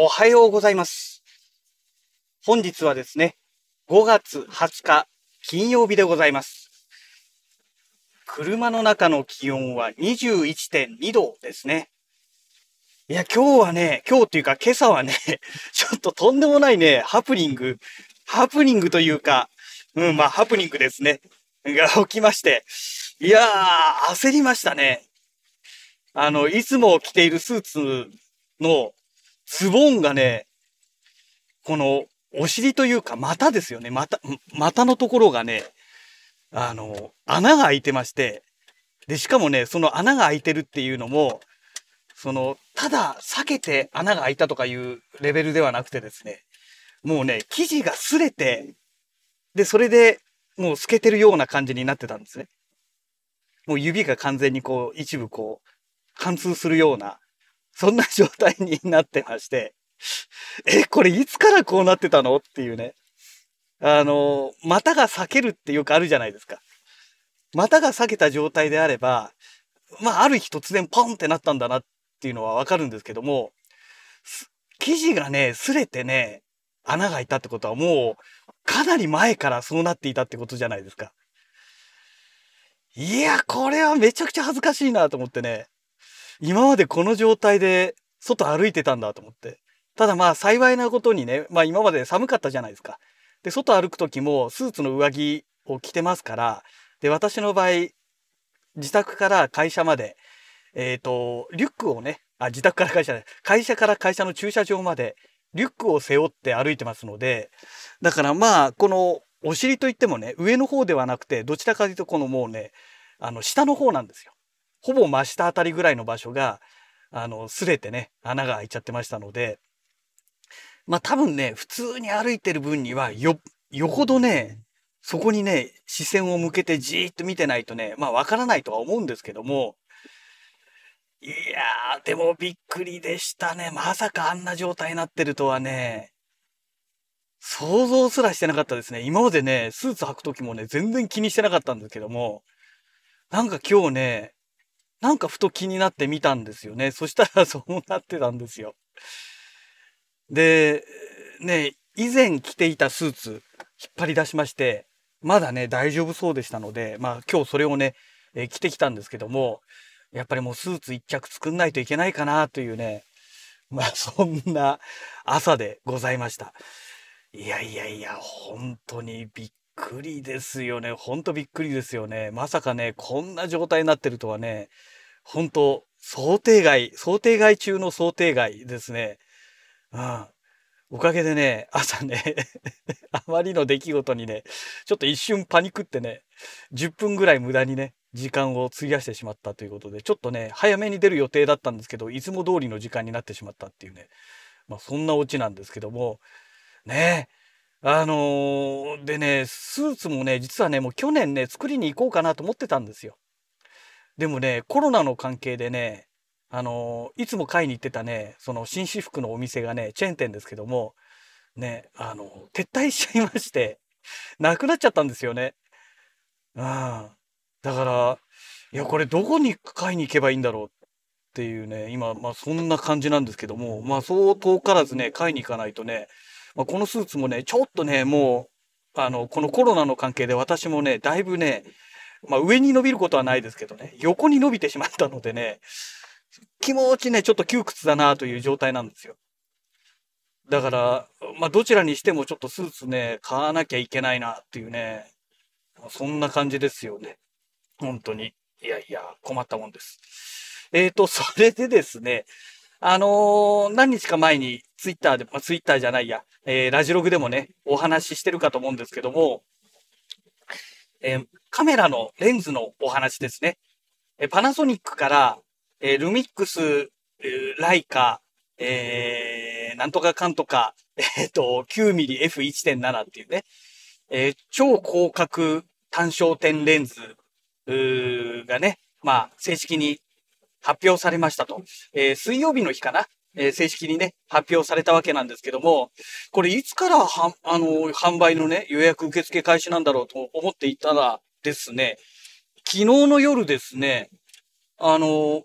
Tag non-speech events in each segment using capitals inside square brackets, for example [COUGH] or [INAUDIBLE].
おはようございます。本日はですね、5月20日金曜日でございます。車の中の気温は21.2度ですね。いや、今日はね、今日っていうか今朝はね、[LAUGHS] ちょっととんでもないね、ハプニング、ハプニングというか、うん、まあハプニングですね。が起きまして、いやー、焦りましたね。あの、いつも着ているスーツのズボンがね、このお尻というか股ですよね。股、股のところがね、あの、穴が開いてまして、で、しかもね、その穴が開いてるっていうのも、その、ただ避けて穴が開いたとかいうレベルではなくてですね、もうね、生地が擦れて、で、それでもう透けてるような感じになってたんですね。もう指が完全にこう、一部こう、貫通するような、そんな状態になってまして、[LAUGHS] え、これいつからこうなってたの？っていうね。あの、股が裂けるってよくあるじゃないですか。股が裂けた状態であれば、まあ、ある日突然ポンってなったんだなっていうのはわかるんですけども、生地がね、擦れてね、穴が開いたってことはもう、かなり前からそうなっていたってことじゃないですか。いや、これはめちゃくちゃ恥ずかしいなと思ってね。今までこの状態で外歩いてたんだと思って。ただまあ幸いなことにね、まあ今まで寒かったじゃないですか。で、外歩く時もスーツの上着を着てますから、で、私の場合、自宅から会社まで、えっ、と、リュックをね、あ、自宅から会社で、会社から会社の駐車場まで、リュックを背負って歩いてますので、だからまあ、このお尻といってもね、上の方ではなくて、どちらかというとこのもうね、あの、下の方なんですよ。ほぼ真下あたりぐらいの場所が、あの、擦れてね、穴が開いちゃってましたので、まあ多分ね、普通に歩いてる分には、よ、よほどね、そこにね、視線を向けてじーっと見てないとね、まあわからないとは思うんですけども、いやー、でもびっくりでしたね。まさかあんな状態になってるとはね、想像すらしてなかったですね。今までね、スーツ履くときもね、全然気にしてなかったんですけども、なんか今日ね、なんかふと気になってみたんですよね。[LAUGHS] そしたらそうなってたんですよ。で、ね、以前着ていたスーツ、引っ張り出しまして、まだね、大丈夫そうでしたので、まあ今日それをね、えー着てきたんですけども、やっぱりもうスーツ一着作んないといけないかなというね、まあ [LAUGHS] そんな朝でございました。いやいやいや、本当にびっくりですよね。本当びっくりですよね。まさかね、こんな状態になってるとはね、本当想定外、想定外中の想定外ですね。うん。おかげでね、朝ね、[LAUGHS] あまりの出来事にね、ちょっと一瞬パニクってね、10分ぐらい無駄にね、時間を費やしてしまったということで、ちょっとね、早めに出る予定だったんですけど、いつも通りの時間になってしまったっていうね、まあそんなオチなんですけども、ねえあのーでね、スーツもね、実はね、もう去年ね、作りに行こうかなと思ってたんですよ。でもね、コロナの関係でね、あのーいつも買いに行ってたね、その紳士服のお店がね、チェーン店ですけども、ね、あの、撤退しちゃいまして、なくなっちゃったんですよね。うん。だから、いや、これどこに買いに行けばいいんだろうっていうね、今、まあそんな感じなんですけども、まあそう遠からずね、買いに行かないとね、まあ、このスーツもね、ちょっとね、もう、あの、このコロナの関係で私もね、だいぶね、まあ上に伸びることはないですけどね、横に伸びてしまったのでね、気持ちね、ちょっと窮屈だなという状態なんですよ。だから、まあどちらにしてもちょっとスーツね、買わなきゃいけないなっていうね、そんな感じですよね。本当に。いやいや、困ったもんです。えーと、それでですね、あのー何日か前にツイッターで、まあ、ツイッターじゃないや、えーラジログでもね、お話ししてるかと思うんですけども、えーカメラのレンズのお話ですね。えーパナソニックから、えールミックス、えーライカ、えーなんとかかんとか、えっ、と、9mmF1.7 っていうね、えー超広角単焦点レンズがね、まあ、正式に発表されましたと。えー水曜日の日かな、えー正式にね、発表されたわけなんですけども、これいつからは、あの、販売のね、予約受付開始なんだろうと思っていたらですね、昨日の夜ですね、あの、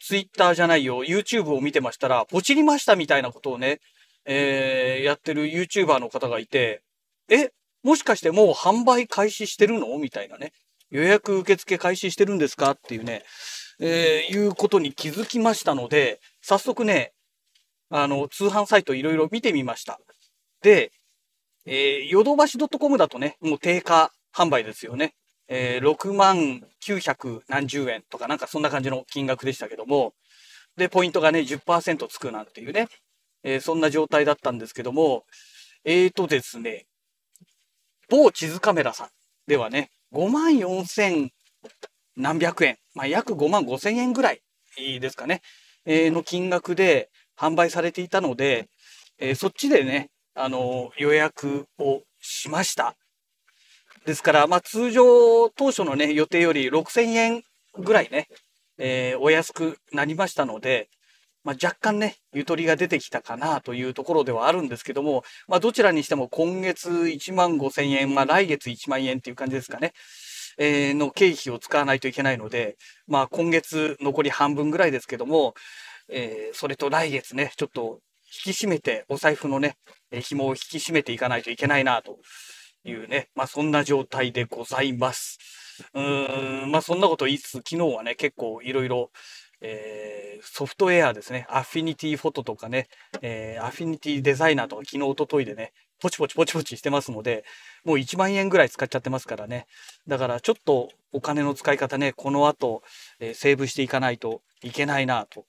ツイッターじゃないよ、YouTube を見てましたら、ポチりましたみたいなことをね、えー、やってる YouTuber の方がいて、え、もしかしてもう販売開始してるの？みたいなね。予約受付開始してるんですか？っていうね、えー、いうことに気づきましたので、早速ね、あの、通販サイトいろいろ見てみました。で、えー、ヨドバシ .com だとね、もう定価販売ですよね。えー、6万900何十円とかなんかそんな感じの金額でしたけども、で、ポイントがね、10%つくなんていうね、えー、そんな状態だったんですけども、えーとですね、某地図カメラさんではね、5万4千何百円、まあ、約5万5千円ぐらいですかね、えー、の金額で販売されていたので、えー、そっちでね、あのー、予約をしました。ですから、まあ、通常当初のね、予定より6000円ぐらいね、えー、お安くなりましたので、まあ、若干ね、ゆとりが出てきたかなというところではあるんですけども、まあ、どちらにしても今月1万5千円、まあ、来月1万円っていう感じですかね。え、の経費を使わないといけないので、まあ、今月残り半分ぐらいですけども、え、それと来月ね、ちょっと引き締めて、お財布のね、紐を引き締めていかないといけないなというね、まあ、そんな状態でございます。うーん、まあ、そんなこと言いつつ、昨日はね、結構いろいろ、えー、ソフトウェアですね、アフィニティフォトとかね、えー、アフィニティデザイナーとか昨日、おとといでね、ポチポチポチポチしてますので、もう1万円ぐらい使っちゃってますからね。だからちょっとお金の使い方ね、この後、えー、セーブしていかないといけないなと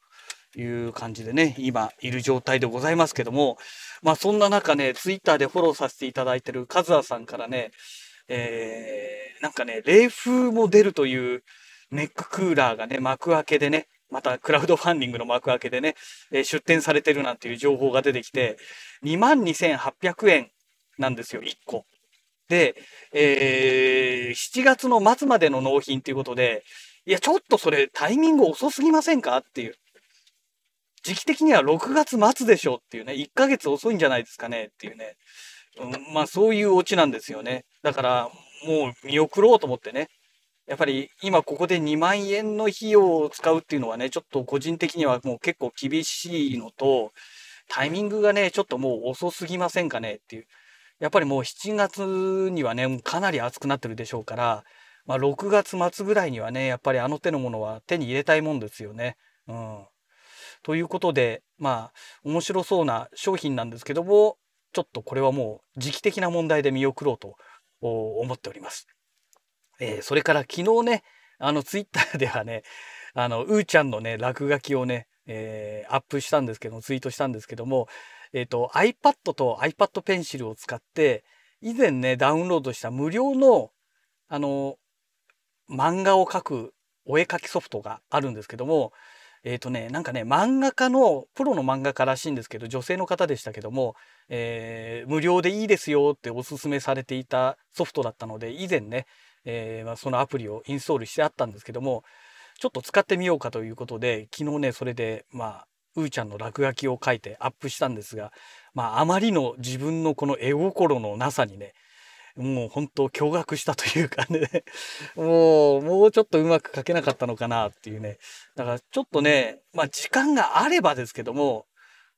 いう感じでね、今いる状態でございますけども、まあそんな中ね、ツイッターでフォローさせていただいてるカズアさんからね、えー、なんかね、冷風も出るというネッククーラーがね、幕開けでね、またクラウドファンディングの幕開けでね、え出展されてるなんていう情報が出てきて、22,800円なんですよ、1個。で、えー、7月の末までの納品ということで、いや、ちょっとそれタイミング遅すぎませんかっていう。時期的には6月末でしょっていうね、1ヶ月遅いんじゃないですかねっていうね。うん、まあそういうオチなんですよね。だからもう見送ろうと思ってね、やっぱり今ここで2万円の費用を使うっていうのはね、ちょっと個人的にはもう結構厳しいのと、タイミングがね、ちょっともう遅すぎませんかねっていう。やっぱりもう7月にはね、かなり暑くなってるでしょうから、まあ6月末ぐらいにはね、やっぱりあの手のものは手に入れたいもんですよね。うん。ということで、まあ面白そうな商品なんですけども、ちょっとこれはもう時期的な問題で見送ろうと思っております。えー、それから昨日ね、あのツイッター [LAUGHS] ではね、あの、うーちゃんのね、落書きをね、えー、アップしたんですけど、ツイートしたんですけども、えっ、ー、と、iPad と iPad Pencil を使って、以前ね、ダウンロードした無料の、あの、漫画を描くお絵描きソフトがあるんですけども、えっ、ー、とね、なんかね、漫画家の、プロの漫画家らしいんですけど、女性の方でしたけども、えー、無料でいいですよっておすすめされていたソフトだったので、以前ね、えー、まあ、そのアプリをインストールしてあったんですけども、ちょっと使ってみようかということで、昨日ね、それで、まあ、うーちゃんの落書きを書いてアップしたんですが、まあ、あまりの自分のこの絵心のなさにね、もう本当驚愕したというかね [LAUGHS] もう、もうちょっとうまく書けなかったのかなっていうね。だからちょっとね、まあ時間があればですけども、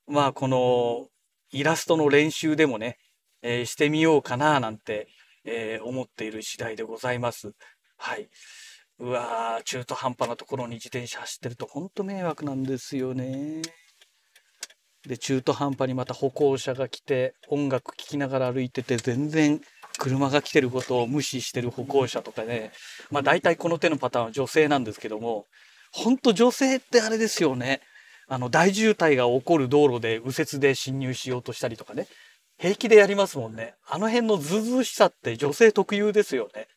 まあこのイラストの練習でもね、えー、してみようかななんてえー、思っている次第でございます。はい。うわー、中途半端なところに自転車走ってるとほんと迷惑なんですよね。で、中途半端にまた歩行者が来て、音楽聴きながら歩いてて、全然車が来てることを無視してる歩行者とかね。まあ大体この手のパターンは女性なんですけども、ほんと女性ってあれですよね。あの、大渋滞が起こる道路で右折で進入しようとしたりとかね。平気でやりますもんね。あの辺のズうずうしさって女性特有ですよね。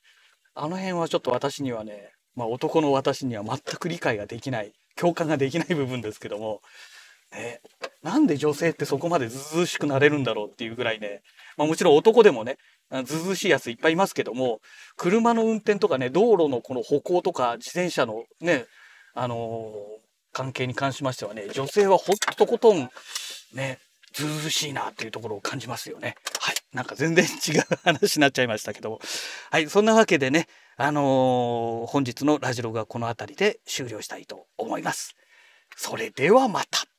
あの辺はちょっと私にはね、まあ男の私には全く理解ができない、共感ができない部分ですけども、ね、なんで女性ってそこまでずうずしくなれるんだろうっていうぐらいね、まあもちろん男でもね、ずずしいやついっぱいいますけども、車の運転とかね、道路のこの歩行とか自転車のね、あのー、関係に関しましてはね、女性はほっとことん、ね、ずうずしいなっていうところを感じますよね。はい。なんか全然違う話になっちゃいましたけども。はい。そんなわけでね、あのー、本日のラジロがこの辺りで終了したいと思います。それではまた。